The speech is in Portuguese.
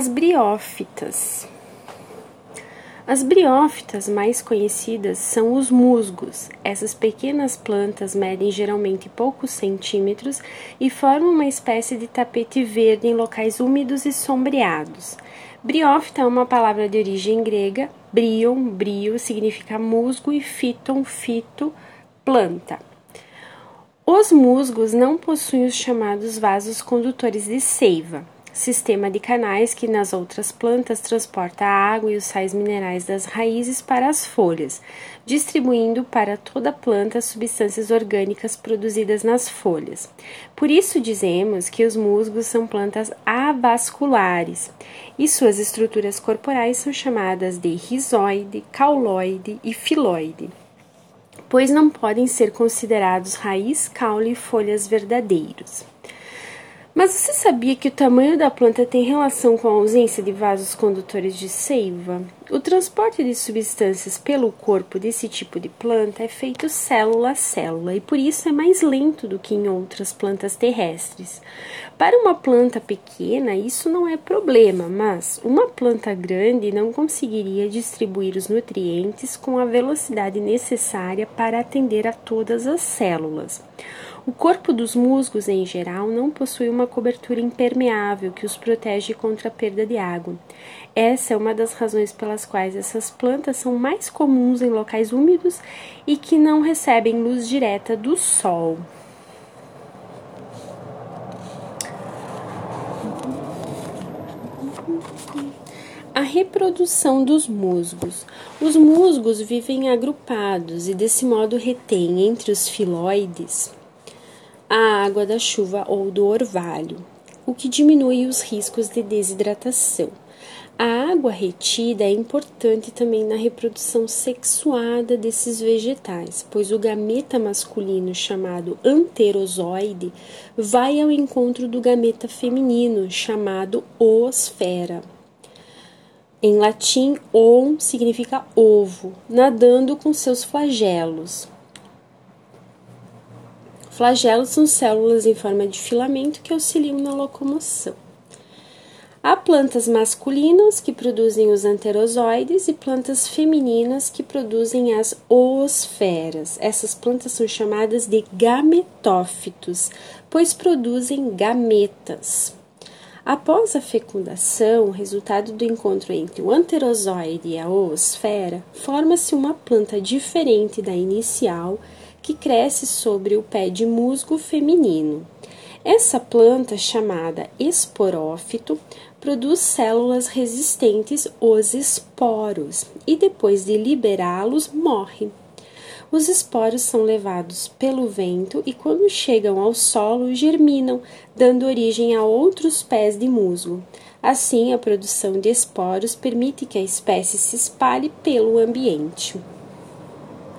As briófitas. As briófitas mais conhecidas são os musgos. Essas pequenas plantas medem geralmente poucos centímetros e formam uma espécie de tapete verde em locais úmidos e sombreados. Briófita é uma palavra de origem grega. Brion, brio, significa musgo e fiton, fito, planta. Os musgos não possuem os chamados vasos condutores de seiva sistema de canais que nas outras plantas transporta a água e os sais minerais das raízes para as folhas, distribuindo para toda a planta as substâncias orgânicas produzidas nas folhas. Por isso dizemos que os musgos são plantas avasculares e suas estruturas corporais são chamadas de rizoide, cauloide e filoide pois não podem ser considerados raiz, caule e folhas verdadeiros. Mas você sabia que o tamanho da planta tem relação com a ausência de vasos condutores de seiva? O transporte de substâncias pelo corpo desse tipo de planta é feito célula a célula e por isso é mais lento do que em outras plantas terrestres. Para uma planta pequena, isso não é problema, mas uma planta grande não conseguiria distribuir os nutrientes com a velocidade necessária para atender a todas as células. O corpo dos musgos, em geral, não possui uma cobertura impermeável que os protege contra a perda de água. Essa é uma das razões pelas quais essas plantas são mais comuns em locais úmidos e que não recebem luz direta do sol. A reprodução dos musgos. Os musgos vivem agrupados e desse modo retêm entre os filoides a água da chuva ou do orvalho, o que diminui os riscos de desidratação. A água retida é importante também na reprodução sexuada desses vegetais, pois o gameta masculino chamado anterozoide vai ao encontro do gameta feminino chamado oosfera. Em latim, on significa ovo, nadando com seus flagelos. Flagelos são células em forma de filamento que auxiliam na locomoção. Há plantas masculinas que produzem os anterozoides e plantas femininas que produzem as oosferas. Essas plantas são chamadas de gametófitos, pois produzem gametas. Após a fecundação, o resultado do encontro entre o anterozoide e a oosfera, forma-se uma planta diferente da inicial que cresce sobre o pé de musgo feminino. Essa planta, chamada esporófito, produz células resistentes os esporos e depois de liberá-los morre. Os esporos são levados pelo vento e, quando chegam ao solo, germinam, dando origem a outros pés de musgo. Assim, a produção de esporos permite que a espécie se espalhe pelo ambiente.